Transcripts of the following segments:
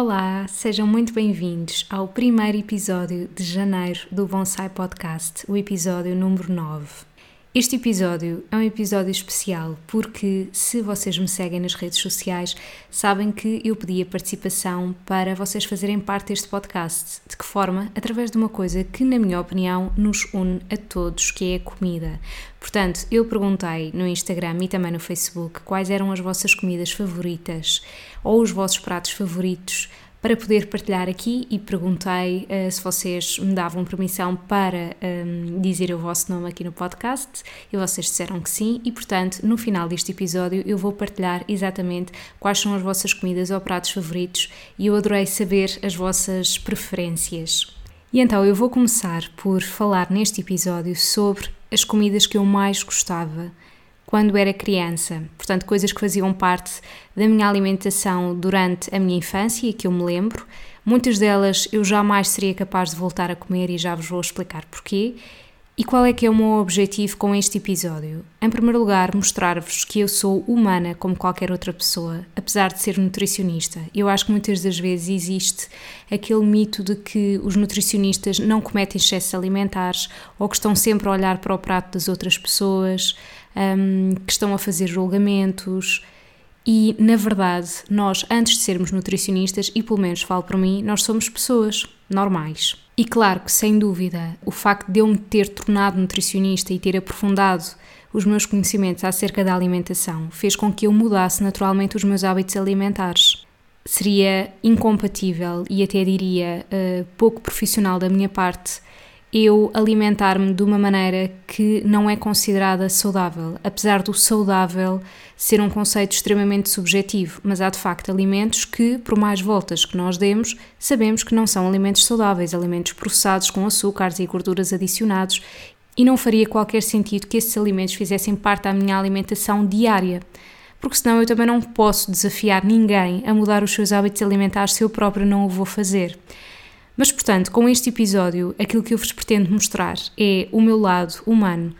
Olá, sejam muito bem-vindos ao primeiro episódio de janeiro do Bonsai Podcast, o episódio número 9. Este episódio é um episódio especial porque, se vocês me seguem nas redes sociais, sabem que eu pedi a participação para vocês fazerem parte deste podcast. De que forma? Através de uma coisa que, na minha opinião, nos une a todos, que é a comida. Portanto, eu perguntei no Instagram e também no Facebook quais eram as vossas comidas favoritas ou os vossos pratos favoritos para poder partilhar aqui e perguntei uh, se vocês me davam permissão para um, ehm, dizer o vosso nome aqui no podcast e vocês disseram que sim e portanto no final deste episódio eu vou partilhar exatamente quais são as vossas comidas ou pratos favoritos e eu adorei saber as vossas preferências. E então eu vou começar por falar neste episódio sobre as comidas que eu mais gostava quando era criança. Portanto, coisas que faziam parte da minha alimentação durante a minha infância e que eu me lembro. Muitas delas eu jamais seria capaz de voltar a comer e já vos vou explicar porquê. E qual é que é o meu objetivo com este episódio? Em primeiro lugar, mostrar-vos que eu sou humana como qualquer outra pessoa, apesar de ser nutricionista. Eu acho que muitas das vezes existe aquele mito de que os nutricionistas não cometem excessos alimentares ou que estão sempre a olhar para o prato das outras pessoas um, que estão a fazer julgamentos. E, na verdade, nós, antes de sermos nutricionistas, e pelo menos falo por mim, nós somos pessoas normais. E claro que, sem dúvida, o facto de eu me ter tornado nutricionista e ter aprofundado os meus conhecimentos acerca da alimentação fez com que eu mudasse naturalmente os meus hábitos alimentares. Seria incompatível e até diria uh, pouco profissional da minha parte eu alimentar-me de uma maneira que não é considerada saudável, apesar do saudável ser um conceito extremamente subjetivo, mas há de facto alimentos que, por mais voltas que nós demos, sabemos que não são alimentos saudáveis, alimentos processados com açúcares e gorduras adicionados, e não faria qualquer sentido que esses alimentos fizessem parte da minha alimentação diária. Porque senão eu também não posso desafiar ninguém a mudar os seus hábitos alimentares se eu próprio não o vou fazer. Mas, portanto, com este episódio, aquilo que eu vos pretendo mostrar é o meu lado humano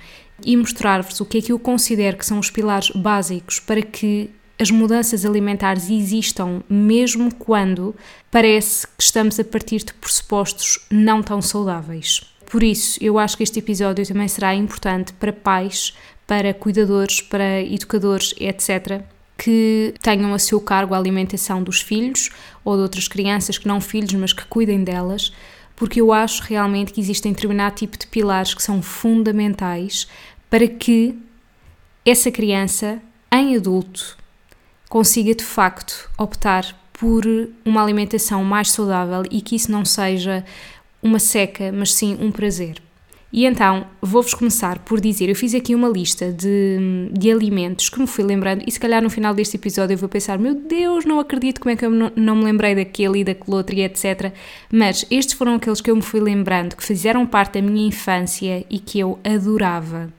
e mostrar-vos o que é que eu considero que são os pilares básicos para que as mudanças alimentares existam mesmo quando parece que estamos a partir de pressupostos não tão saudáveis. Por isso, eu acho que este episódio também será importante para pais, para cuidadores, para educadores, etc que tenham a seu cargo a alimentação dos filhos ou de outras crianças que não filhos, mas que cuidem delas, porque eu acho realmente que existem determinado tipo de pilares que são fundamentais para que essa criança, em adulto, consiga de facto optar por uma alimentação mais saudável e que isso não seja uma seca, mas sim um prazer. E então vou-vos começar por dizer: eu fiz aqui uma lista de, de alimentos que me fui lembrando, e se calhar no final deste episódio eu vou pensar: meu Deus, não acredito como é que eu não, não me lembrei daquele e daquele outro e etc. Mas estes foram aqueles que eu me fui lembrando, que fizeram parte da minha infância e que eu adorava.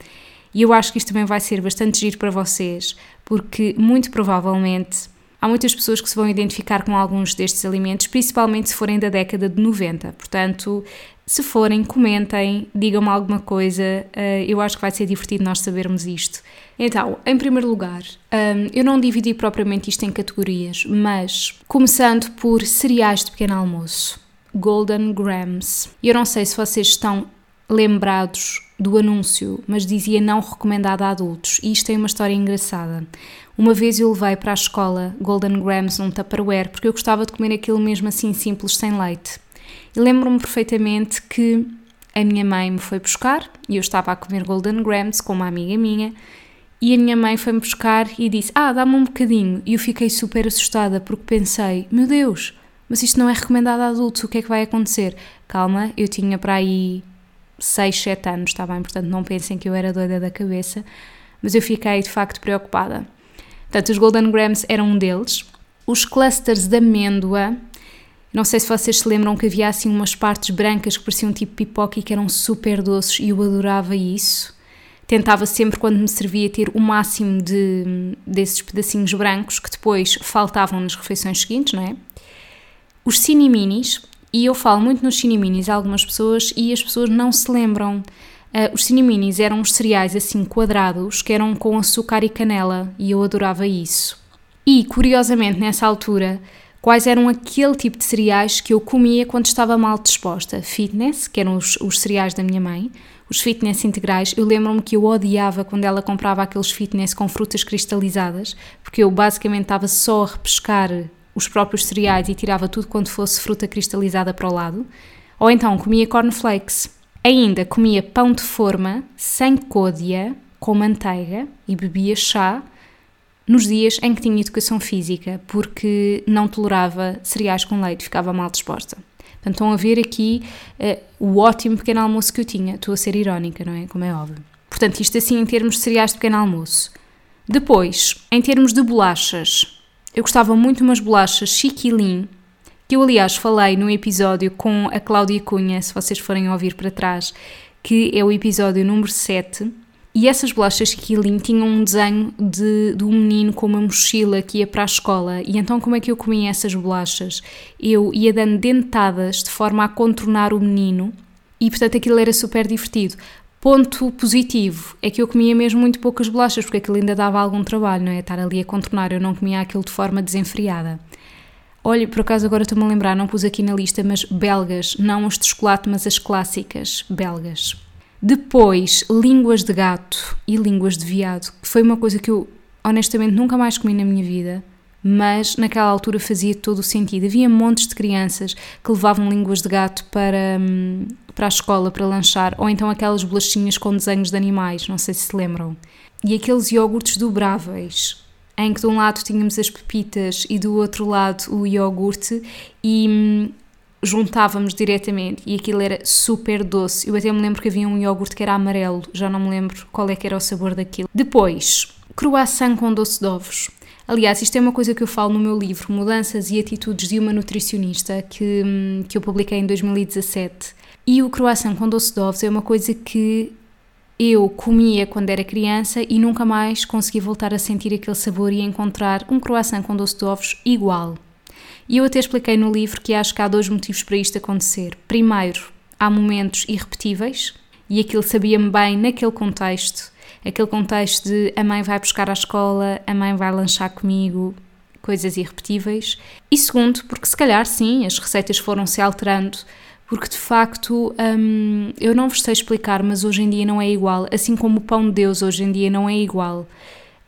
E eu acho que isto também vai ser bastante giro para vocês, porque muito provavelmente Há muitas pessoas que se vão identificar com alguns destes alimentos, principalmente se forem da década de 90. Portanto, se forem, comentem, digam-me alguma coisa, uh, eu acho que vai ser divertido nós sabermos isto. Então, em primeiro lugar, um, ehm, eu não dividi propriamente isto em categorias, mas começando por cereais de pequeno almoço, Golden Grams. Eu não sei se vocês estão lembrados do anúncio, mas dizia não recomendado a adultos, e isto tem uma história engraçada. Uma vez eu levei para a escola Golden Grams num Tupperware porque eu gostava de comer aquilo mesmo assim simples, sem leite. E lembro-me perfeitamente que a minha mãe me foi buscar e eu estava a comer Golden Grams com uma amiga minha e a minha mãe foi-me buscar e disse: Ah, dá-me um bocadinho. E eu fiquei super assustada porque pensei: Meu Deus, mas isto não é recomendado a adultos, o que é que vai acontecer? Calma, eu tinha para aí 6, 7 anos, está bem? Portanto, não pensem que eu era doida da cabeça, mas eu fiquei de facto preocupada. Portanto, os Golden Grams eram um deles. Os clusters de amêndoa, não sei se vocês se lembram que havia assim umas partes brancas que pareciam tipo pipoca e que eram super doces e eu adorava isso. Tentava sempre, quando me servia, ter o máximo de, desses pedacinhos brancos que depois faltavam nas refeições seguintes, não é? Os ciniminis, e eu falo muito nos ciniminis a algumas pessoas e as pessoas não se lembram. Uh, os ciniminis eram uns cereais assim quadrados que eram com açúcar e canela e eu adorava isso. E, curiosamente, nessa altura, quais eram aquele tipo de cereais que eu comia quando estava mal disposta? Fitness, que eram os, os cereais da minha mãe, os fitness integrais, eu lembro-me que eu odiava quando ela comprava aqueles fitness com frutas cristalizadas, porque eu basicamente estava só a repescar os próprios cereais e tirava tudo quando fosse fruta cristalizada para o lado. Ou então comia cornflakes. Ainda comia pão de forma, sem côdea, com manteiga e bebia chá nos dias em que tinha educação física, porque não tolerava cereais com leite, ficava mal disposta. Portanto, estão a ver aqui uh, o ótimo pequeno almoço que eu tinha. Estou a ser irónica, não é? Como é óbvio. Portanto, isto assim em termos de cereais de pequeno almoço. Depois, em termos de bolachas, eu gostava muito de umas bolachas Chiquilin, que eu aliás falei no episódio com a Cláudia Cunha, se vocês forem ouvir para trás, que é o episódio número 7, e essas bolachas Killing tinham um desenho de, de um menino com uma mochila que ia para a escola. E então, como é que eu comia essas bolachas? Eu ia dando dentadas de forma a contornar o menino, e portanto aquilo era super divertido. Ponto positivo é que eu comia mesmo muito poucas bolachas, porque aquilo ainda dava algum trabalho, não é? Estar ali a contornar, eu não comia aquilo de forma desenfreada. Olha, por acaso agora estou-me a lembrar, não pus aqui na lista, mas belgas, não as de chocolate, mas as clássicas belgas. Depois, línguas de gato e línguas de viado, que foi uma coisa que eu honestamente nunca mais comi na minha vida, mas naquela altura fazia todo o sentido. Havia montes de crianças que levavam línguas de gato para, hum, para a escola para lanchar, ou então aquelas bolachinhas com desenhos de animais, não sei se se lembram. E aqueles iogurtes dobráveis, em que de um lado tínhamos as pepitas e do outro lado o iogurte, e hum, juntávamos diretamente e aquilo era super doce. Eu até me lembro que havia um iogurte que era amarelo, já não me lembro qual é que era o sabor daquilo. Depois, croissant com doce de ovos. Aliás, isto é uma coisa que eu falo no meu livro, Mudanças e Atitudes de uma Nutricionista, que, hum, que eu publiquei em 2017. E o croissant com doce de ovos é uma coisa que eu comia quando era criança e nunca mais consegui voltar a sentir aquele sabor e encontrar um croissant com doce de ovos igual. E eu até expliquei no livro que acho que há dois motivos para isto acontecer. Primeiro, há momentos irrepetíveis e aquilo sabia-me bem naquele contexto, aquele contexto de a mãe vai buscar à escola, a mãe vai lanchar comigo, coisas irrepetíveis. E segundo, porque se calhar sim, as receitas foram se alterando, porque de facto hum, eu não vos sei explicar, mas hoje em dia não é igual, assim como o pão de Deus hoje em dia não é igual.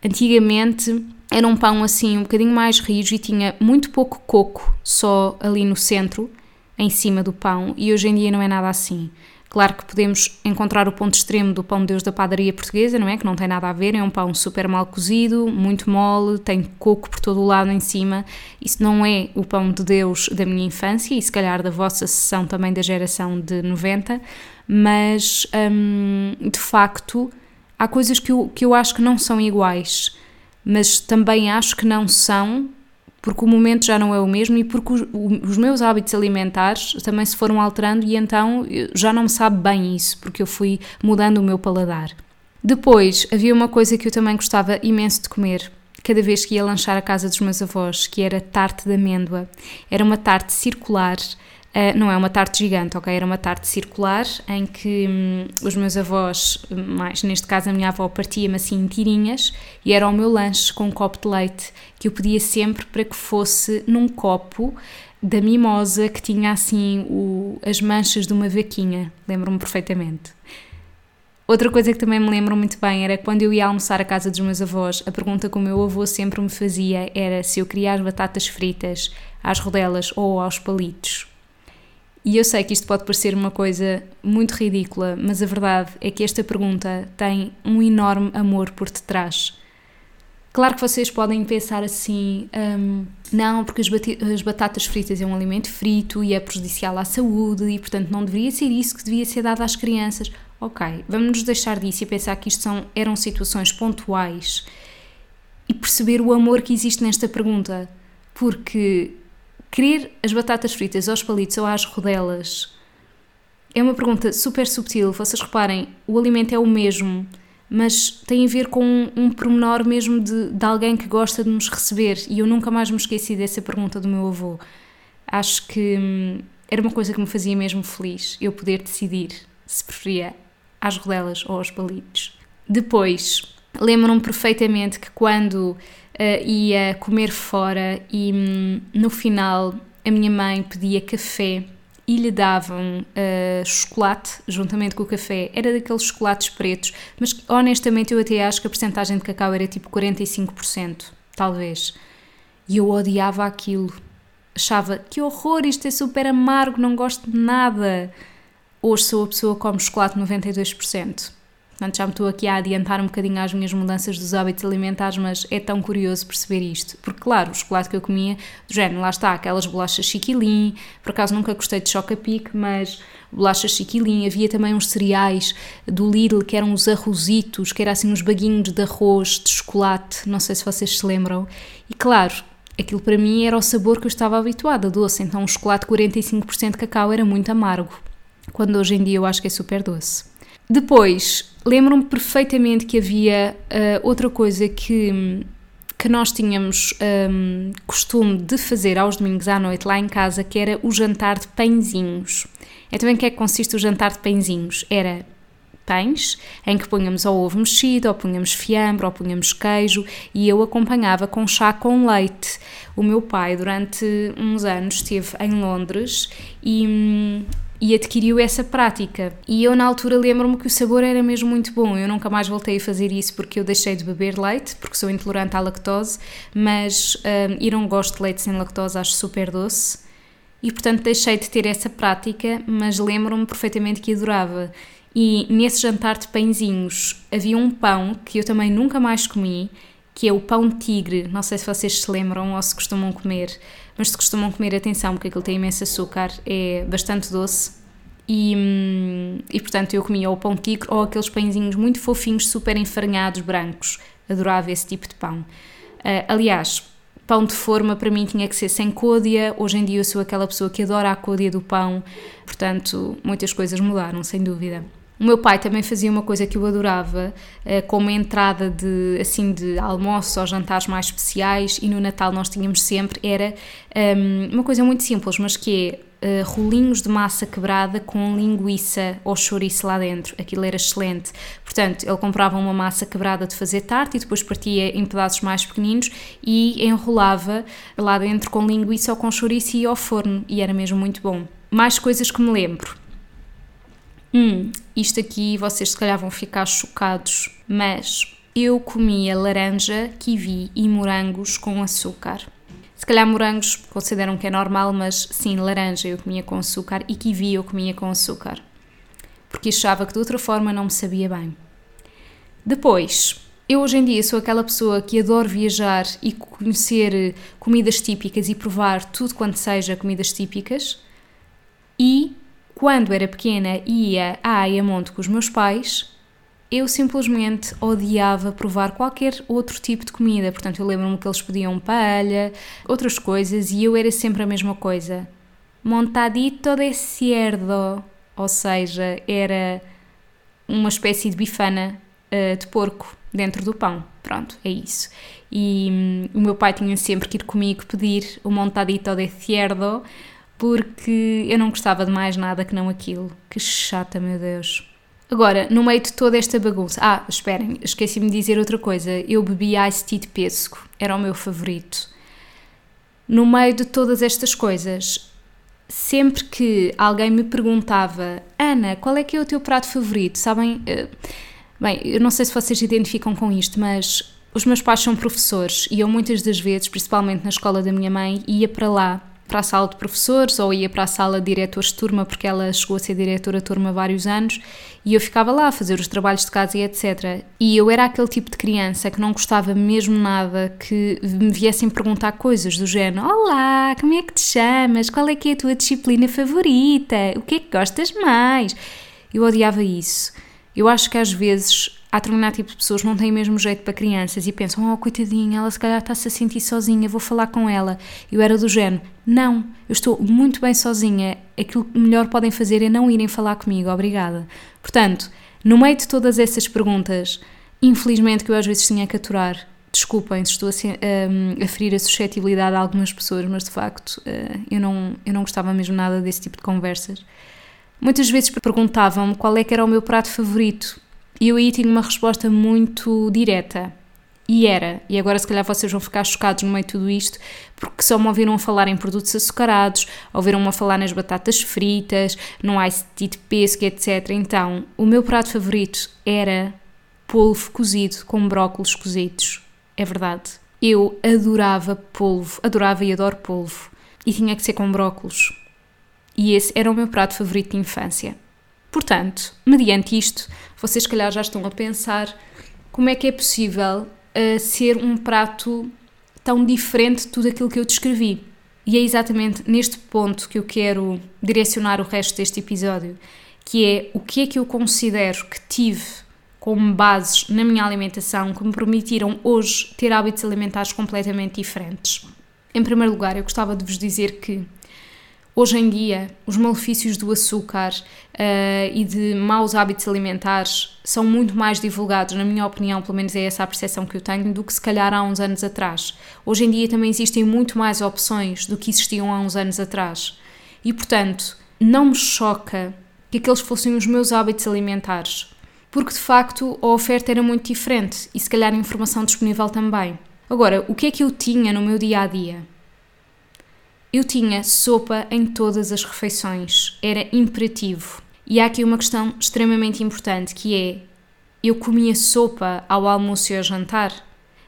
Antigamente era um pão assim um bocadinho mais rijo e tinha muito pouco coco só ali no centro, em cima do pão, e hoje em dia não é nada assim. Claro que podemos encontrar o ponto extremo do pão de Deus da padaria portuguesa, não é? Que não tem nada a ver, é um pão super mal cozido, muito mole, tem coco por todo o lado em cima. Isso não é o pão de Deus da minha infância e se calhar da vossa sessão também da geração de 90, mas hum, de facto há coisas que eu, que eu acho que não são iguais mas também acho que não são porque o momento já não é o mesmo e porque os, os, meus hábitos alimentares também se foram alterando e então já não me sabe bem isso, porque eu fui mudando o meu paladar. Depois havia uma coisa que eu também gostava imenso de comer, cada vez que ia lanchar à casa dos meus avós, que era tarte de amêndoa. Era uma tarte circular Uh, não é uma tarte gigante, ok? Era uma tarte circular em que hum, os meus avós, mais neste caso a minha avó, partia-me assim em tirinhas e era o meu lanche com um copo de leite que eu pedia sempre para que fosse num copo da mimosa que tinha assim o, as manchas de uma vaquinha, lembro-me perfeitamente. Outra coisa que também me lembro muito bem era quando eu ia almoçar à casa dos meus avós, a pergunta que o meu avô sempre me fazia era se eu queria as batatas fritas às rodelas ou aos palitos. E eu sei que isto pode parecer uma coisa muito ridícula, mas a verdade é que esta pergunta tem um enorme amor por detrás. Claro que vocês podem pensar assim, um, não, porque as, as, batatas fritas é um alimento frito e é prejudicial à saúde e, portanto, não deveria ser isso que devia ser dado às crianças. Ok, vamos nos deixar disso e pensar que isto são, eram situações pontuais e perceber o amor que existe nesta pergunta. Porque querer as batatas fritas aos palitos ou às rodelas é uma pergunta super subtil. Vocês reparem, o alimento é o mesmo mas tem a ver com um, um pormenor mesmo de, de alguém que gosta de nos receber. E eu nunca mais me esqueci dessa pergunta do meu avô. Acho que hum, era uma coisa que me fazia mesmo feliz, eu poder decidir se preferia às rodelas ou aos palitos. Depois, lembro-me perfeitamente que quando uh, ia comer fora e hum, no final a minha mãe pedia café e lhe davam uh, chocolate juntamente com o café. Era daqueles chocolates pretos, mas honestamente eu até acho que a porcentagem de cacau era tipo 45%, talvez. E eu odiava aquilo. Achava que horror, isto é super amargo, não gosto de nada. Hoje sou a pessoa que come chocolate 92%. Portanto, já me estou aqui a adiantar um bocadinho às minhas mudanças dos hábitos alimentares, mas é tão curioso perceber isto. Porque, claro, o chocolate que eu comia, do género, lá está, aquelas bolachas chiquilim, por acaso nunca gostei de choca-pique, mas bolachas chiquilim, havia também uns cereais do Lidl, que eram os arrozitos, que eram assim uns baguinhos de arroz, de chocolate, não sei se vocês se lembram. E, claro, aquilo para mim era o sabor que eu estava habituada, doce, então o chocolate 45% de cacau era muito amargo, quando hoje em dia eu acho que é super doce. Depois, lembro-me perfeitamente que havia uh, outra coisa que, que nós tínhamos um, costume de fazer aos domingos à noite lá em casa, que era o jantar de pãezinhos. Então, em que é que consiste o jantar de pãezinhos? Era pães, em que punhamos ou ovo mexido, ou punhamos fiambre, ou punhamos queijo, e eu acompanhava com chá com leite. O meu pai, durante uns anos, esteve em Londres e hum, e adquiriu essa prática. E eu, na altura, lembro-me que o sabor era mesmo muito bom. Eu nunca mais voltei a fazer isso porque eu deixei de beber leite, porque sou intolerante à lactose, mas um, e não gosto de leite sem lactose, acho super doce. E portanto deixei de ter essa prática, mas lembro-me perfeitamente que adorava. E nesse jantar de pãezinhos havia um pão que eu também nunca mais comi, que é o pão tigre. Não sei se vocês se lembram ou se costumam comer mas se costumam comer, atenção, porque aquilo tem imenso açúcar, é bastante doce. E, hum, e portanto eu comia o pão tigre ou aqueles pãezinhos muito fofinhos, super enfarinhados, brancos. Adorava esse tipo de pão. Uh, aliás, pão de forma para mim tinha que ser sem côdea. Hoje em dia eu sou aquela pessoa que adora a côdea do pão, portanto muitas coisas mudaram, sem dúvida. O meu pai também fazia uma coisa que eu adorava, eh, como entrada de, assim, de almoço ou jantares mais especiais, e no Natal nós tínhamos sempre, era um, ehm, uma coisa muito simples, mas que é uh, rolinhos de massa quebrada com linguiça ou chouriço lá dentro. Aquilo era excelente. Portanto, ele comprava uma massa quebrada de fazer tarte e depois partia em pedaços mais pequeninos e enrolava lá dentro com linguiça ou com chouriço e ao forno. E era mesmo muito bom. Mais coisas que me lembro. Hum, isto aqui vocês se calhar vão ficar chocados, mas eu comia laranja, kiwi e morangos com açúcar. Se calhar morangos consideram que é normal, mas sim, laranja eu comia com açúcar e kiwi eu comia com açúcar. Porque achava que de outra forma não me sabia bem. Depois, eu hoje em dia sou aquela pessoa que adoro viajar e conhecer comidas típicas e provar tudo quanto seja comidas típicas. E quando era pequena ia a Ayamonte com os meus pais, eu simplesmente odiava provar qualquer outro tipo de comida. Portanto, eu lembro-me que eles pediam paella, outras coisas, e eu era sempre a mesma coisa. Montadito de cerdo, ou seja, era uma espécie de bifana uh, de porco dentro do pão. Pronto, é isso. E hum, o meu pai tinha sempre que ir comigo pedir o montadito de cerdo porque eu não gostava de mais nada que não aquilo. Que chata, meu Deus. Agora, no meio de toda esta bagunça. Ah, esperem, esqueci-me de dizer outra coisa. Eu bebi Ice Tea de pêssego, era o meu favorito. No meio de todas estas coisas, sempre que alguém me perguntava, Ana, qual é que é o teu prato favorito? Sabem, eh, bem, eu não sei se vocês identificam com isto, mas os meus pais são professores e eu muitas das vezes, principalmente na escola da minha mãe, ia para lá para a sala de professores ou ia para a sala de diretores de turma, porque ela chegou a ser diretora de turma há vários anos, e eu ficava lá a fazer os trabalhos de casa e etc. E eu era aquele tipo de criança que não gostava mesmo nada que me viessem perguntar coisas do género: Olá, como é que te chamas? Qual é que é a tua disciplina favorita? O que é que gostas mais? Eu odiava isso. Eu acho que às vezes há determinado tipo de pessoas que não têm o mesmo jeito para crianças e pensam, oh coitadinha, ela se calhar está-se a sentir sozinha, vou falar com ela. Eu era do género, não, eu estou muito bem sozinha, aquilo que melhor podem fazer é não irem falar comigo, obrigada. Portanto, no meio de todas essas perguntas, infelizmente que eu às vezes tinha que aturar, desculpem se estou a, a, a ferir a suscetibilidade de algumas pessoas, mas de facto uh, eu, não, eu não gostava mesmo nada desse tipo de conversas. Muitas vezes perguntavam-me qual é que era o meu prato favorito e eu aí tinha uma resposta muito direta. E era, e agora se calhar vocês vão ficar chocados no meio de tudo isto, porque só me ouviram falar em produtos açucarados, ouviram-me falar nas batatas fritas, no ice tea de pesco, etc. Então, o meu prato favorito era polvo cozido com brócolos cozidos. É verdade. Eu adorava polvo, adorava e adoro polvo. E tinha que ser com brócolos. E esse era o meu prato favorito de infância. Portanto, mediante isto, vocês, se calhar, já estão a pensar como é que é possível uh, ser um prato tão diferente de tudo aquilo que eu descrevi. E é exatamente neste ponto que eu quero direcionar o resto deste episódio, que é o que é que eu considero que tive como bases na minha alimentação que me permitiram hoje ter hábitos alimentares completamente diferentes. Em primeiro lugar, eu gostava de vos dizer que Hoje em dia, os malefícios do açúcar uh, e de maus hábitos alimentares são muito mais divulgados, na minha opinião, pelo menos é essa a percepção que eu tenho, do que se calhar há uns anos atrás. Hoje em dia também existem muito mais opções do que existiam há uns anos atrás. E, portanto, não me choca que aqueles fossem os meus hábitos alimentares, porque de facto a oferta era muito diferente e se calhar a informação disponível também. Agora, o que é que eu tinha no meu dia a dia? Eu tinha sopa em todas as refeições, era imperativo. E há aqui uma questão extremamente importante que é: eu comia sopa ao almoço e ao jantar,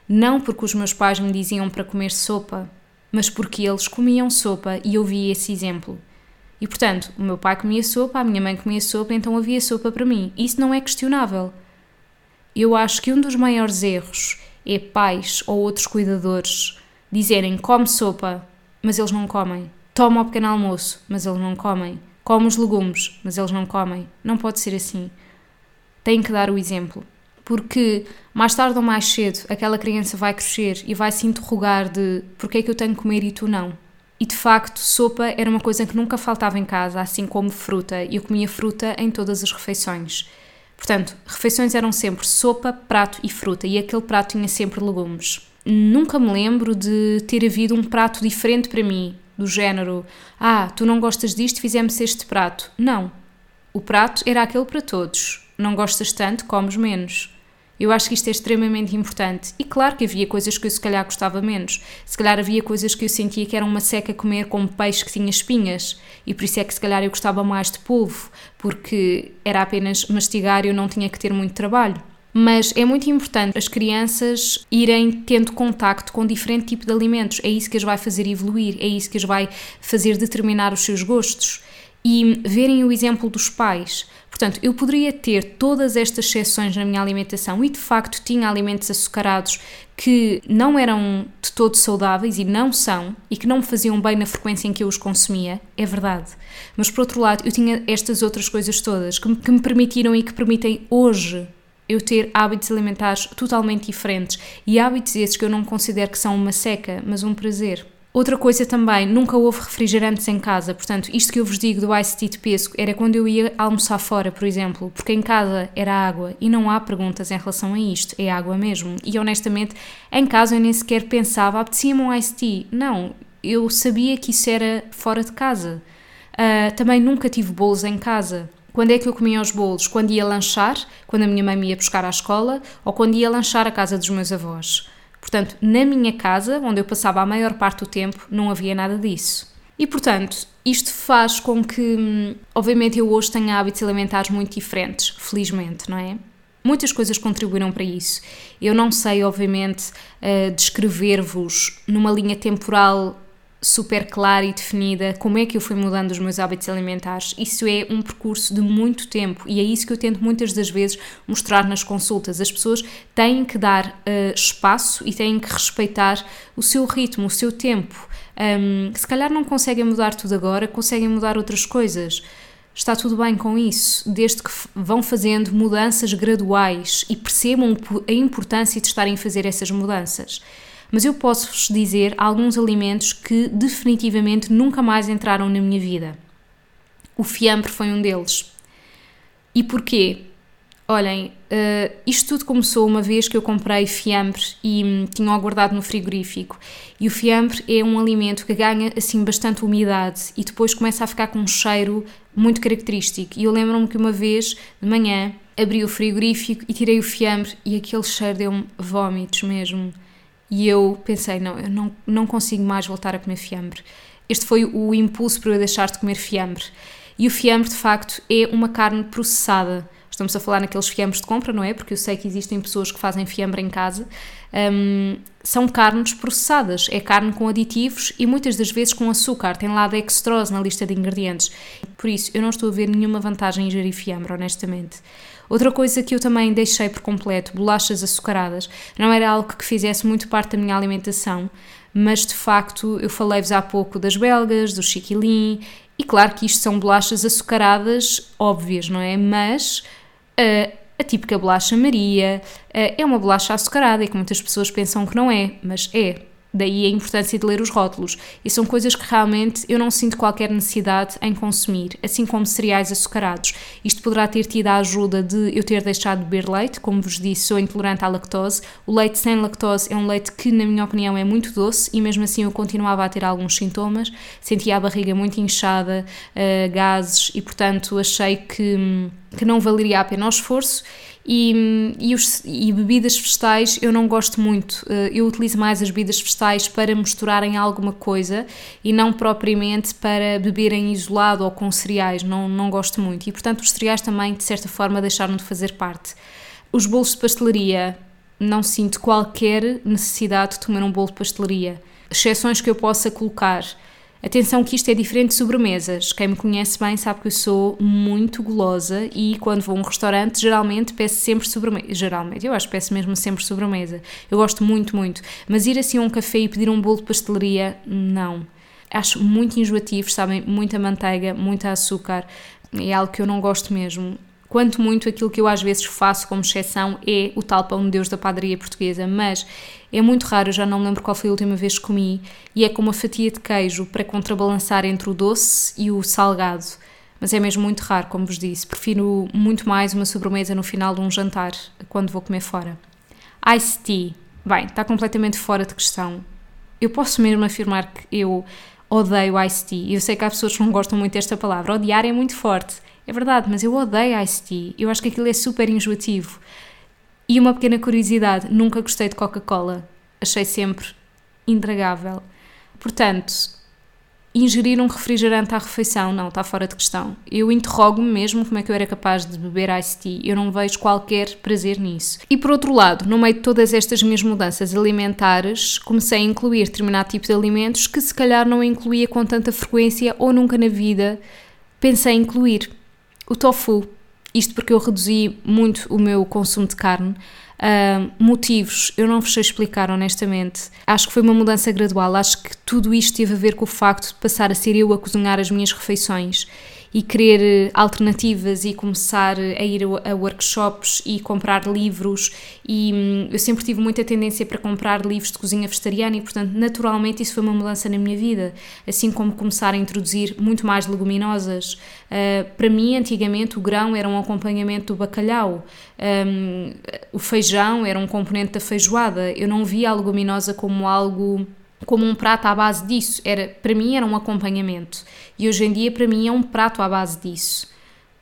não porque os meus pais me diziam para comer sopa, mas porque eles comiam sopa e eu via esse exemplo. E portanto, o meu pai comia sopa, a minha mãe comia sopa, então havia sopa para mim. Isso não é questionável. Eu acho que um dos maiores erros é pais ou outros cuidadores dizerem come sopa mas eles não comem. Toma o pequeno almoço, mas eles não comem. Come os legumes, mas eles não comem. Não pode ser assim. Tem que dar o exemplo. Porque mais tarde ou mais cedo aquela criança vai crescer e vai se interrogar de porquê é que eu tenho que comer e tu não. E de facto, sopa era uma coisa que nunca faltava em casa, assim como fruta. Eu comia fruta em todas as refeições. Portanto, refeições eram sempre sopa, prato e fruta, e aquele prato tinha sempre legumes nunca me lembro de ter havido um prato diferente para mim, do género: Ah, tu não gostas disto, fizemos este prato. Não. O prato era aquele para todos. Não gostas tanto, comes menos. Eu acho que isto é extremamente importante. E claro que havia coisas que eu se calhar gostava menos. Se calhar havia coisas que eu sentia que era uma seca comer como peixe que tinha espinhas. E por isso é que se calhar eu gostava mais de polvo, porque era apenas mastigar e eu não tinha que ter muito trabalho mas é muito importante as crianças irem tendo contacto com diferente tipo de alimentos. É isso que as vai fazer evoluir, é isso que as vai fazer determinar os seus gostos e verem o exemplo dos pais. Portanto, eu poderia ter todas estas exceções na minha alimentação e de facto tinha alimentos açucarados que não eram de todo saudáveis e não são e que não me faziam bem na frequência em que eu os consumia, é verdade. Mas por outro lado, eu tinha estas outras coisas todas que me, que me permitiram e que permitem hoje eu ter hábitos alimentares totalmente diferentes e hábitos esses que eu não considero que são uma seca, mas um prazer. Outra coisa também, nunca houve refrigerantes em casa, portanto, isto que eu vos digo do ice tea de pesco era quando eu ia almoçar fora, por exemplo, porque em casa era água e não há perguntas em relação a isto, é água mesmo. E honestamente, em casa eu nem sequer pensava, apetecia-me um ice tea. Não, eu sabia que isso era fora de casa. Uh, também nunca tive bolos em casa. Quando é que eu comia os bolos? Quando ia lanchar, quando a minha mãe me ia buscar à escola, ou quando ia lanchar à casa dos meus avós. Portanto, na minha casa, onde eu passava a maior parte do tempo, não havia nada disso. E portanto, isto faz com que, hum, obviamente, eu hoje tenha hábitos alimentares muito diferentes, felizmente, não é? Muitas coisas contribuíram para isso. Eu não sei, obviamente, uh, descrever-vos numa linha temporal super clara e definida como é que eu fui mudando os meus hábitos alimentares. Isso é um percurso de muito tempo e é isso que eu tento muitas das vezes mostrar nas consultas. As pessoas têm que dar uh, espaço e têm que respeitar o seu ritmo, o seu tempo. Um, se calhar não conseguem mudar tudo agora, conseguem mudar outras coisas. Está tudo bem com isso, desde que vão fazendo mudanças graduais e percebam a importância de estarem a fazer essas mudanças mas eu posso-vos dizer alguns alimentos que definitivamente nunca mais entraram na minha vida. O fiambre foi um deles. E porquê? Olhem, uh, isto tudo começou uma vez que eu comprei fiambre e hum, tinha-o guardado no frigorífico. E o fiambre é um alimento que ganha assim bastante umidade e depois começa a ficar com um cheiro muito característico. E eu lembro-me que uma vez de manhã abri o frigorífico e tirei o fiambre e aquele cheiro deu-me vômitos mesmo. E eu pensei, não, eu não, não consigo mais voltar a comer fiambre. Este foi o impulso para eu deixar de comer fiambre. E o fiambre, de facto, é uma carne processada. Estamos a falar naqueles fiambres de compra, não é? Porque eu sei que existem pessoas que fazem fiambre em casa. Um, são carnes processadas, é carne com aditivos e muitas das vezes com açúcar, tem lá dextrose na lista de ingredientes. Por isso, eu não estou a ver nenhuma vantagem em gerir fiambre, honestamente. Outra coisa que eu também deixei por completo, bolachas açucaradas, não era algo que fizesse muito parte da minha alimentação, mas de facto eu falei-vos há pouco das belgas, do chiquilim, e claro que isto são bolachas açucaradas óbvias, não é? Mas a típica bolacha Maria uh, é uma bolacha açucarada e que muitas pessoas pensam que não é, mas é. Daí a importância de ler os rótulos. E são coisas que realmente eu não sinto qualquer necessidade em consumir, assim como cereais açucarados. Isto poderá ter tido a ajuda de eu ter deixado de beber leite, como vos disse, sou intolerante à lactose. O leite sem lactose é um leite que, na minha opinião, é muito doce e mesmo assim eu continuava a ter alguns sintomas. Sentia a barriga muito inchada, uh, gases e, portanto, achei que, que não valeria a pena o esforço e, e, os, e, bebidas vegetais eu não gosto muito. Eh, eu utilizo mais as bebidas vegetais para misturarem alguma coisa e não propriamente para beberem isolado ou com cereais. Não, não gosto muito. E portanto, os cereais também, de certa forma, deixaram de fazer parte. Os bolos de pastelaria, não sinto qualquer necessidade de comer um bolo de pastelaria. Exceções que eu possa colocar Atenção que isto é diferente de sobremesas. Quem me conhece bem sabe que eu sou muito gulosa e quando vou a um restaurante geralmente peço sempre sobremesa. Geralmente, eu acho que peço mesmo sempre sobremesa. Eu gosto muito, muito. Mas ir assim a um café e pedir um bolo de pastelaria, não. Acho muito enjoativo, sabem? Muita manteiga, muito açúcar. É algo que eu não gosto mesmo. Quanto muito aquilo que eu às vezes faço como exceção é o tal pão de Deus da padaria portuguesa, mas é muito raro, eu já não me lembro qual foi a última vez que comi, e é com uma fatia de queijo para contrabalançar entre o doce e o salgado. Mas é mesmo muito raro, como vos disse. Prefiro muito mais uma sobremesa no final de um jantar, quando vou comer fora. Ice tea. Bem, está completamente fora de questão. Eu posso mesmo afirmar que eu odeio ice tea. Eu sei que há pessoas que não gostam muito desta palavra. Odiar é muito forte. É verdade, mas eu odeio ice tea. Eu acho que aquilo é super enjoativo. E uma pequena curiosidade: nunca gostei de Coca-Cola. Achei sempre intragável. Portanto, ingerir um refrigerante à refeição, não, está fora de questão. Eu interrogo-me mesmo como é que eu era capaz de beber iced tea. Eu não vejo qualquer prazer nisso. E por outro lado, no meio de todas estas minhas mudanças alimentares, comecei a incluir determinado tipo de alimentos que se calhar não incluía com tanta frequência ou nunca na vida pensei incluir. O tofu, isto porque eu reduzi muito o meu consumo de carne. Uh, motivos, eu não vos sei explicar honestamente. Acho que foi uma mudança gradual. Acho que tudo isto teve a ver com o facto de passar a ser eu a cozinhar as minhas refeições e querer eh, alternativas e começar eh, a ir a workshops e comprar livros. E hum, eu sempre tive muita tendência para comprar livros de cozinha vegetariana e portanto naturalmente isso foi uma mudança na minha vida assim como começar a introduzir muito mais leguminosas. Uh, para mim antigamente o grão era um acompanhamento do bacalhau. Um, o feijão era um componente da feijoada. Eu não via a leguminosa como algo como um prato à base disso. Era, para mim era um acompanhamento. E hoje em dia, para mim, é um prato à base disso.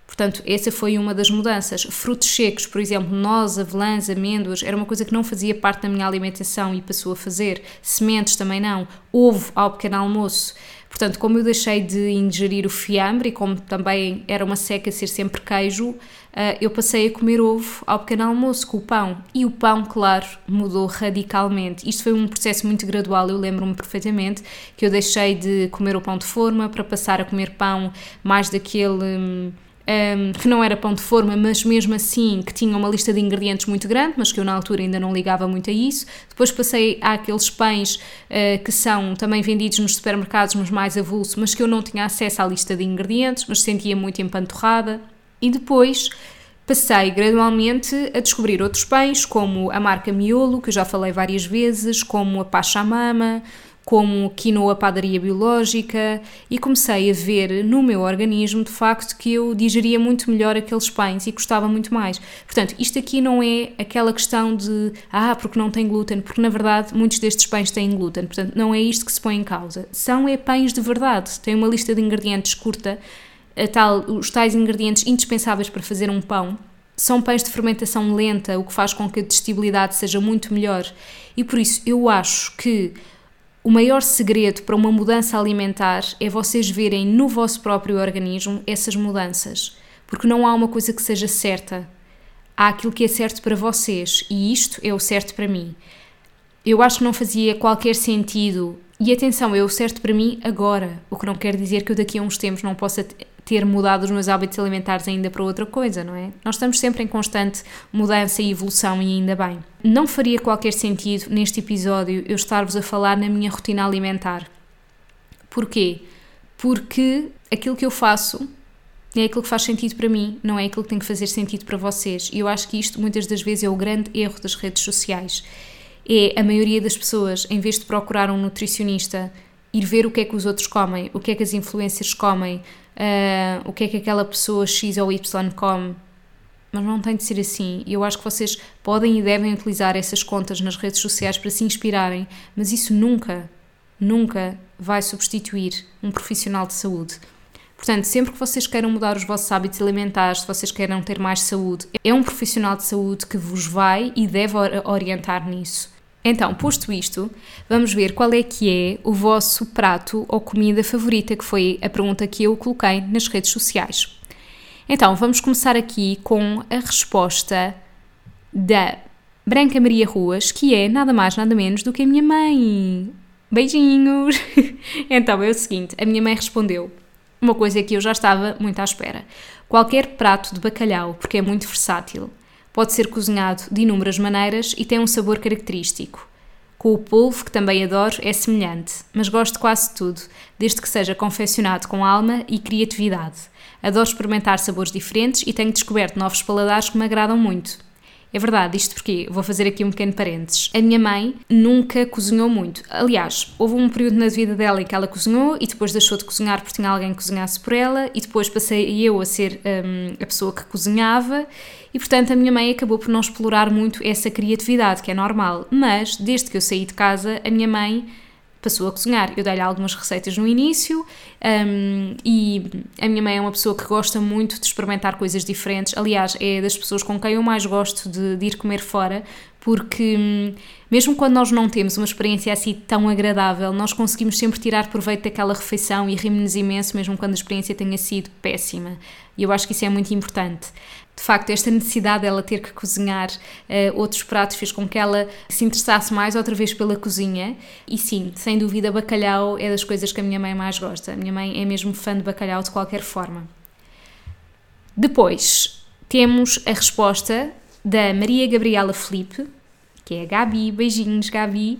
Portanto, essa foi uma das mudanças. Frutos secos, por exemplo, noz, avelãs, amêndoas, era uma coisa que não fazia parte da minha alimentação e passou a fazer. Sementes também não. Ovo ao pequeno almoço. Portanto, como eu deixei de ingerir o fiambre e como também era uma seca ser sempre queijo, uh, eu passei a comer ovo ao pequeno almoço com o pão. E o pão, claro, mudou radicalmente. Isto foi um processo muito gradual, eu lembro-me perfeitamente que eu deixei de comer o pão de forma para passar a comer pão mais daquele. Um, que não era pão de forma, mas mesmo assim que tinha uma lista de ingredientes muito grande, mas que eu na altura ainda não ligava muito a isso. Depois passei àqueles pães uh, que são também vendidos nos supermercados, mas mais avulso, mas que eu não tinha acesso à lista de ingredientes, mas sentia muito empanturrada. E depois passei gradualmente a descobrir outros pães, como a marca Miolo, que eu já falei várias vezes, como a Pachamama, como quinoa padaria biológica e comecei a ver no meu organismo de facto que eu digeria muito melhor aqueles pães e gostava muito mais. Portanto, isto aqui não é aquela questão de ah, porque não tem glúten, porque na verdade muitos destes pães têm glúten, portanto, não é isto que se põe em causa. São é pães de verdade, têm uma lista de ingredientes curta tal, os tais ingredientes indispensáveis para fazer um pão. São pães de fermentação lenta, o que faz com que a digestibilidade seja muito melhor. E por isso eu acho que o maior segredo para uma mudança alimentar é vocês verem no vosso próprio organismo essas mudanças. Porque não há uma coisa que seja certa. Há aquilo que é certo para vocês e isto é o certo para mim. Eu acho que não fazia qualquer sentido. E atenção, é o certo para mim agora, o que não quer dizer que eu daqui a uns tempos não possa ter mudado os meus hábitos alimentares ainda para outra coisa, não é? Nós estamos sempre em constante mudança e evolução e ainda bem. Não faria qualquer sentido neste episódio eu estar-vos a falar na minha rotina alimentar. Porquê? Porque aquilo que eu faço é aquilo que faz sentido para mim, não é aquilo que tem que fazer sentido para vocês. E eu acho que isto muitas das vezes é o grande erro das redes sociais. É a maioria das pessoas, em vez de procurar um nutricionista, ir ver o que é que os outros comem, o que é que as influências comem, uh, o que é que aquela pessoa X ou Y come. Mas não tem de ser assim. Eu acho que vocês podem e devem utilizar essas contas nas redes sociais para se inspirarem, mas isso nunca, nunca vai substituir um profissional de saúde. Portanto, sempre que vocês queiram mudar os vossos hábitos alimentares, se vocês queiram ter mais saúde, é um profissional de saúde que vos vai e deve orientar nisso. Então, posto isto, vamos ver qual é que é o vosso prato ou comida favorita, que foi a pergunta que eu coloquei nas redes sociais. Então, vamos começar aqui com a resposta da Branca Maria Ruas, que é nada mais nada menos do que a minha mãe. Beijinhos! então, é o seguinte, a minha mãe respondeu uma coisa que eu já estava muito à espera. Qualquer prato de bacalhau, porque é muito versátil. Pode ser cozinhado de inúmeras maneiras e tem um sabor característico. Com o polvo, que também adoro, é semelhante, mas gosto quase tudo, desde que seja confeccionado com alma e criatividade. Adoro experimentar sabores diferentes e tenho descoberto novos paladares que me agradam muito. É verdade, isto porque vou fazer aqui um pequeno parênteses. A minha mãe nunca cozinhou muito. Aliás, houve um período na vida dela em que ela cozinhou e depois deixou de cozinhar porque tinha alguém que cozinhasse por ela e depois passei eu a ser um, a pessoa que cozinhava e portanto a minha mãe acabou por não explorar muito essa criatividade, que é normal. Mas desde que eu saí de casa, a minha mãe passou a cozinhar. Eu dei-lhe algumas receitas no início um, e a minha mãe é uma pessoa que gosta muito de experimentar coisas diferentes. Aliás, é das pessoas com quem eu mais gosto de, de ir comer fora, porque hum, mesmo quando nós não temos uma experiência assim tão agradável, nós conseguimos sempre tirar proveito daquela refeição e rimos imenso, mesmo quando a experiência tenha sido péssima. E eu acho que isso é muito importante de facto, esta necessidade dela ter que cozinhar uh, outros pratos fez com que ela se interessasse mais outra vez pela cozinha. E sim, sem dúvida, bacalhau é das coisas que a minha mãe mais gosta. A minha mãe é mesmo fã de bacalhau de qualquer forma. Depois temos a resposta da Maria Gabriela Felipe, que é a Gabi. Beijinhos, Gabi.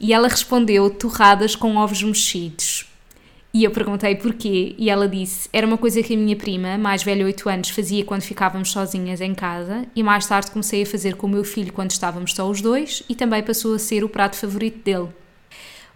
E ela respondeu torradas com ovos mexidos. E eu perguntei porquê, e ela disse: era uma coisa que a minha prima, mais velha 8 anos, fazia quando ficávamos sozinhas em casa, e mais tarde comecei a fazer com o meu filho quando estávamos só os dois, e também passou a ser o prato favorito dele.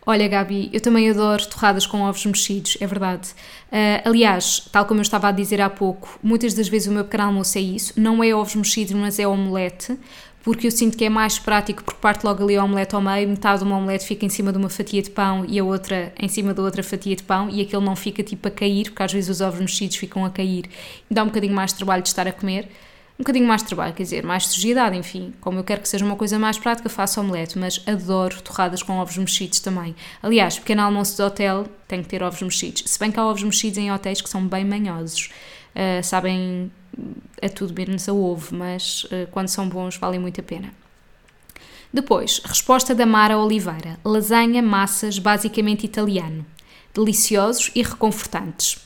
Olha, Gabi, eu também adoro torradas com ovos mexidos, é verdade. Uh, aliás, tal como eu estava a dizer há pouco, muitas das vezes o meu pequeno almoço é isso: não é ovos mexidos, mas é omelete, porque eu sinto que é mais prático porque parte logo ali a omelete ao meio, metade de uma omelete fica em cima de uma fatia de pão e a outra em cima da outra fatia de pão e aquele não fica tipo a cair, porque às vezes os ovos mexidos ficam a cair e dá um bocadinho mais de trabalho de estar a comer. um bocadinho mais de trabalho, quer dizer, mais sujidade, enfim. Como eu quero que seja uma coisa mais prática, faço omelete, mas adoro torradas com ovos mexidos também. Aliás, pequeno almoço de hotel tem que ter ovos mexidos. Se bem que há ovos mexidos em hotéis que são bem manhosos. Uh, sabem a tudo menos a ovo, mas uh, quando são bons valem muito a pena. Depois, resposta da Mara Oliveira: lasanha, massas, basicamente italiano. Deliciosos e reconfortantes.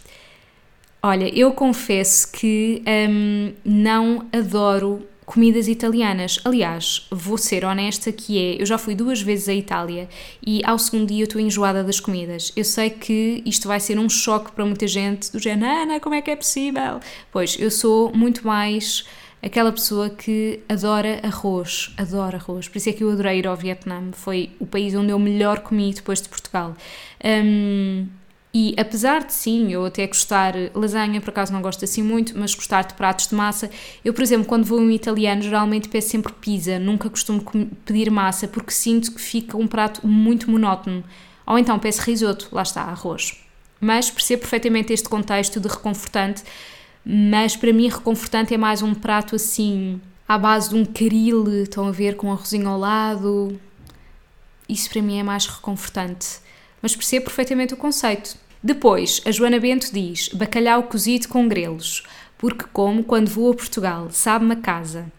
Olha, eu confesso que hum, não adoro comidas italianas. Aliás, vou ser honesta que é, eu já fui duas vezes à Itália e ao segundo dia estou enjoada das comidas. Eu sei que isto vai ser um choque para muita gente, do género, Ana, como é que é possível? Pois, eu sou muito mais aquela pessoa que adora arroz, adora arroz. Por isso é que eu adorei ir ao Vietnã. Foi o país onde eu melhor comi depois de Portugal. Um, e apesar de sim, eu até gostar lasanha, por acaso não gosto assim muito, mas gostar de pratos de massa, eu, por exemplo, quando vou em italiano, geralmente peço sempre pizza, nunca costumo pedir massa, porque sinto que fica um prato muito monótono. Ou então peço risoto, lá está, arroz. Mas percebo perfeitamente este contexto de reconfortante, mas para mim reconfortante é mais um prato assim, à base de um caril, estão a ver, com arrozinho ao lado. Isso para mim é mais reconfortante. Mas percebo perfeitamente o conceito. Depois, a Joana Bento diz: bacalhau cozido com grelos, porque como quando vou a Portugal, sabe-me a casa.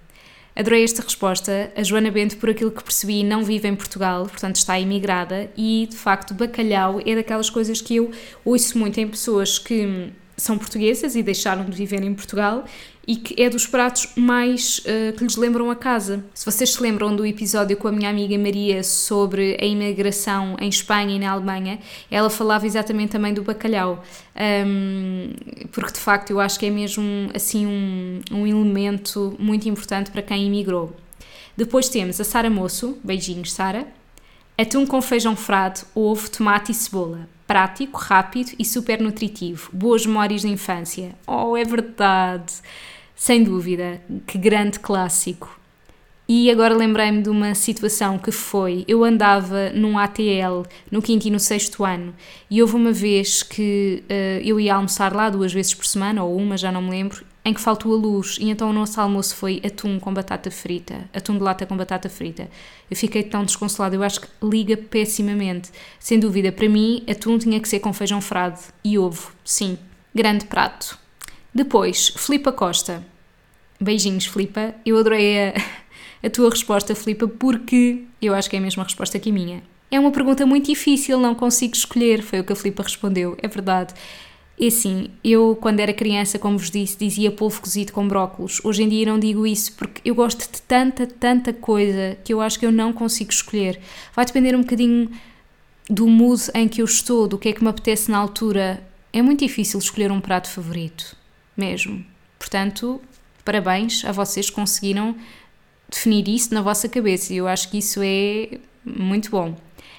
Adorei esta resposta. A Joana Bento, por aquilo que percebi, não vive em Portugal, portanto está imigrada e, de facto, bacalhau é daquelas coisas que eu ouço muito em pessoas que são portuguesas e deixaram de viver em Portugal e que é dos pratos mais uh, que lhes lembram a casa. Se vocês se lembram do episódio com a minha amiga Maria sobre a imigração em Espanha e na Alemanha, ela falava exatamente também do bacalhau, um, porque de facto eu acho que é mesmo assim um, um elemento muito importante para quem imigrou. Depois temos a Sara Moço, beijinhos Sara, atum com feijão frado, ovo, tomate e cebola prático, rápido e super nutritivo. Boas memórias da infância. Oh, é verdade! Sem dúvida, que grande clássico. E agora lembrei-me de uma situação que foi: eu andava num ATL no quinto e no sexto ano, e houve uma vez que uh, eu ia almoçar lá duas vezes por semana, ou uma, já não me lembro, em que faltou a luz, e então o nosso almoço foi atum com batata frita, atum de lata com batata frita. Eu fiquei tão desconsolada, eu acho que liga pessimamente. Sem dúvida, para mim, atum tinha que ser com feijão frado e ovo, sim, grande prato. Depois, Filipa Costa. Beijinhos, Filipa. Eu adorei a, a tua resposta, Filipa, porque eu acho que é a mesma resposta que a minha. É uma pergunta muito difícil, não consigo escolher, foi o que a Filipa respondeu, é verdade. E assim, eu quando era criança, como vos disse, dizia polvo cozido com brócolos. Hoje em dia não digo isso porque eu gosto de tanta, tanta coisa que eu acho que eu não consigo escolher. Vai depender um bocadinho do mood em que eu estou, do que é que me apetece na altura. É muito difícil escolher um prato favorito, mesmo. Portanto, parabéns a vocês conseguiram definir isso na vossa cabeça eu acho que isso é muito bom.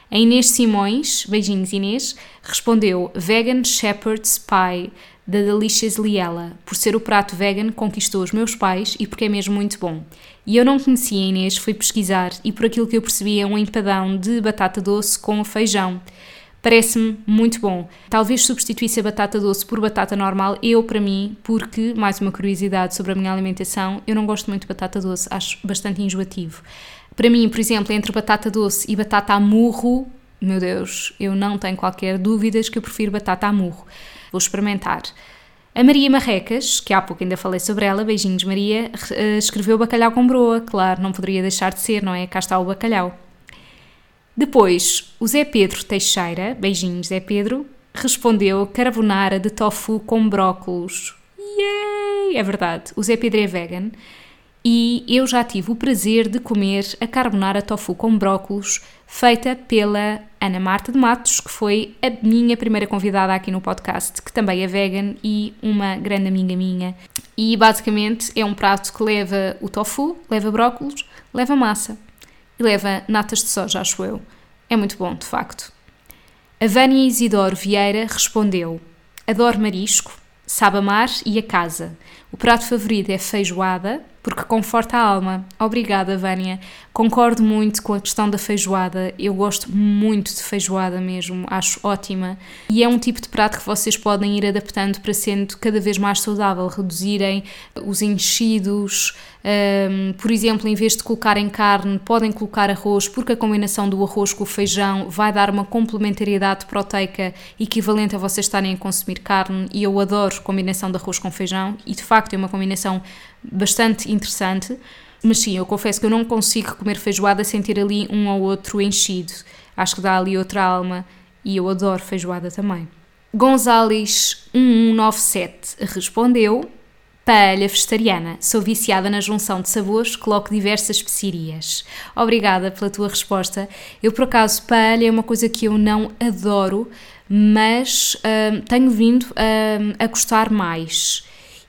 A Inês Simões, beijinhos Inês, respondeu Vegan Shepherd's Pie da Delicious Liela. Por ser o prato vegan, conquistou os meus pais e porque é mesmo muito bom. E eu não conhecia a Inês, fui pesquisar e por aquilo que eu percebi é um empadão de batata doce com feijão. Parece-me muito bom. Talvez substituísse a batata doce por batata normal, eu para mim, porque, mais uma curiosidade sobre a minha alimentação, eu não gosto muito de batata doce, acho bastante enjoativo. Para mim, por exemplo, entre batata doce e batata a murro, meu Deus, eu não tenho qualquer dúvidas que eu prefiro batata a murro. Vou experimentar. A Maria Marrecas, que há pouco ainda falei sobre ela, beijinhos Maria, eh, escreveu bacalhau com broa, claro, não poderia deixar de ser, não é? Cá está o bacalhau. Depois, o Zé Pedro Teixeira, beijinhos Zé Pedro, respondeu carbonara de tofu com brócolos. Yay! É verdade, o Zé Pedro é vegan e eu já tive o prazer de comer a carbonara tofu com brócolos feita pela Ana Marta de Matos, que foi a minha primeira convidada aqui no podcast, que também é vegan e uma grande amiga minha. E basicamente é um prato que leva o tofu, leva brócolos, leva massa e leva natas de soja, acho eu. É muito bom, de facto. A Vânia Isidoro Vieira respondeu: Adoro marisco, sabe amar e a casa. O prato favorito é feijoada, porque conforta a alma. Obrigada, Vânia. Concordo muito com a questão da feijoada. Eu gosto muito de feijoada mesmo, acho ótima. E é um tipo de prato que vocês podem ir adaptando para sendo cada vez mais saudável, reduzirem os enchidos. Um, por exemplo, em vez de colocarem carne, podem colocar arroz, porque a combinação do arroz com o feijão vai dar uma complementariedade proteica equivalente a vocês estarem a consumir carne. E eu adoro combinação de arroz com feijão, e de facto é uma combinação bastante interessante. Mas sim, eu confesso que eu não consigo comer feijoada sem ter ali um ou outro enchido. Acho que dá ali outra alma e eu adoro feijoada também. Gonzales 1197 respondeu: Paella vegetariana. Sou viciada na junção de sabores, coloco diversas especiarias. Obrigada pela tua resposta. Eu, por acaso, paella é uma coisa que eu não adoro, mas hum, tenho vindo hum, a gostar mais.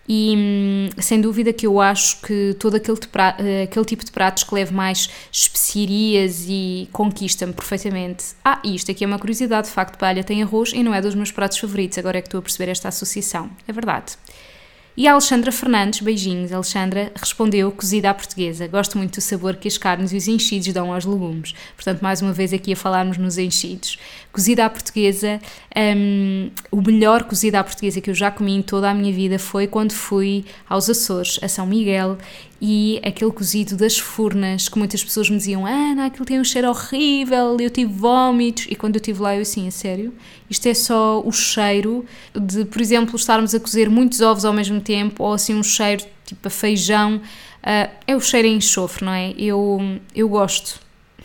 E hum, sem dúvida que eu acho que todo aquele, eh, aquele tipo de pratos que leve mais especiarias e conquista-me perfeitamente. Ah, e isto aqui é uma curiosidade: de facto, paella tem arroz e não é dos meus pratos favoritos. Agora é que estou a perceber esta associação. É verdade. E a Alexandra Fernandes, beijinhos, Alexandra, respondeu cozida à portuguesa. Gosto muito do sabor que as carnes e os enchidos dão aos legumes. Portanto, mais uma vez aqui a falarmos nos enchidos. Cozida à portuguesa, um, o melhor cozida à portuguesa que eu já comi em toda a minha vida foi quando fui aos Açores, a São Miguel, e aquele cozido das furnas, que muitas pessoas me diziam: Ana, aquilo tem um cheiro horrível, eu tive vômitos. E quando eu estive lá, eu assim, a sério, isto é só o cheiro de, por exemplo, estarmos a cozer muitos ovos ao mesmo tempo, ou assim um cheiro tipo a feijão. Uh, é o cheiro em enxofre, não é? Eu, eu gosto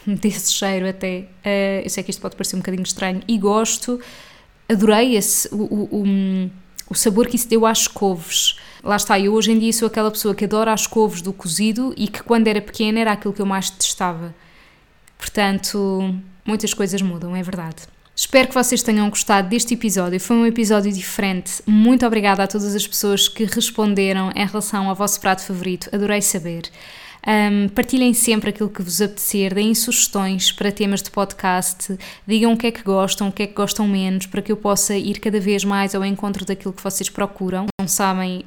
desse cheiro até. Uh, eu sei que isto pode parecer um bocadinho estranho e gosto. Adorei esse, o, o, o, o sabor que isso deu às couves lá está, eu hoje em dia sou aquela pessoa que adora as couves do cozido e que quando era pequena era aquilo que eu mais detestava. Portanto, muitas coisas mudam, é verdade. Espero que vocês tenham gostado deste episódio. Foi um episódio diferente. Muito obrigada a todas as pessoas que responderam em relação ao vosso prato favorito. Adorei saber. Um, partilhem sempre aquilo que vos apetecer, deem sugestões para temas de podcast, digam o que é que gostam, o que é que gostam menos, para que eu possa ir cada vez mais ao encontro daquilo que vocês procuram. Não sabem,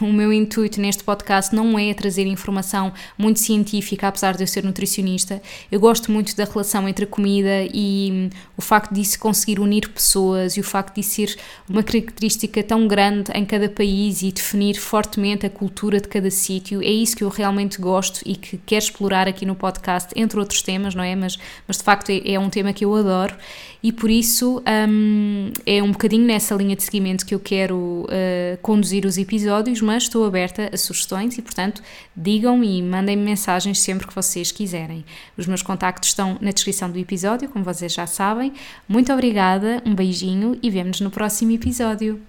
um, o meu intuito neste podcast não é trazer informação muito científica, apesar de eu ser nutricionista. Eu gosto muito da relação entre a comida e um, o facto disso conseguir unir pessoas e o facto de ser uma característica tão grande em cada país e definir fortemente a cultura de cada sítio. É isso que eu realmente gosto e que quero explorar aqui no podcast, entre outros temas, não é? Mas, mas de facto é, é um tema que eu adoro e por isso um, é um bocadinho nessa linha de seguimento que eu quero uh, conduzir os episódios, mas estou aberta a sugestões e, portanto, digam e mandem-me mensagens sempre que vocês quiserem. Os meus contactos estão na descrição do episódio, como vocês já sabem. Muito obrigada, um beijinho e vemo-nos no próximo episódio.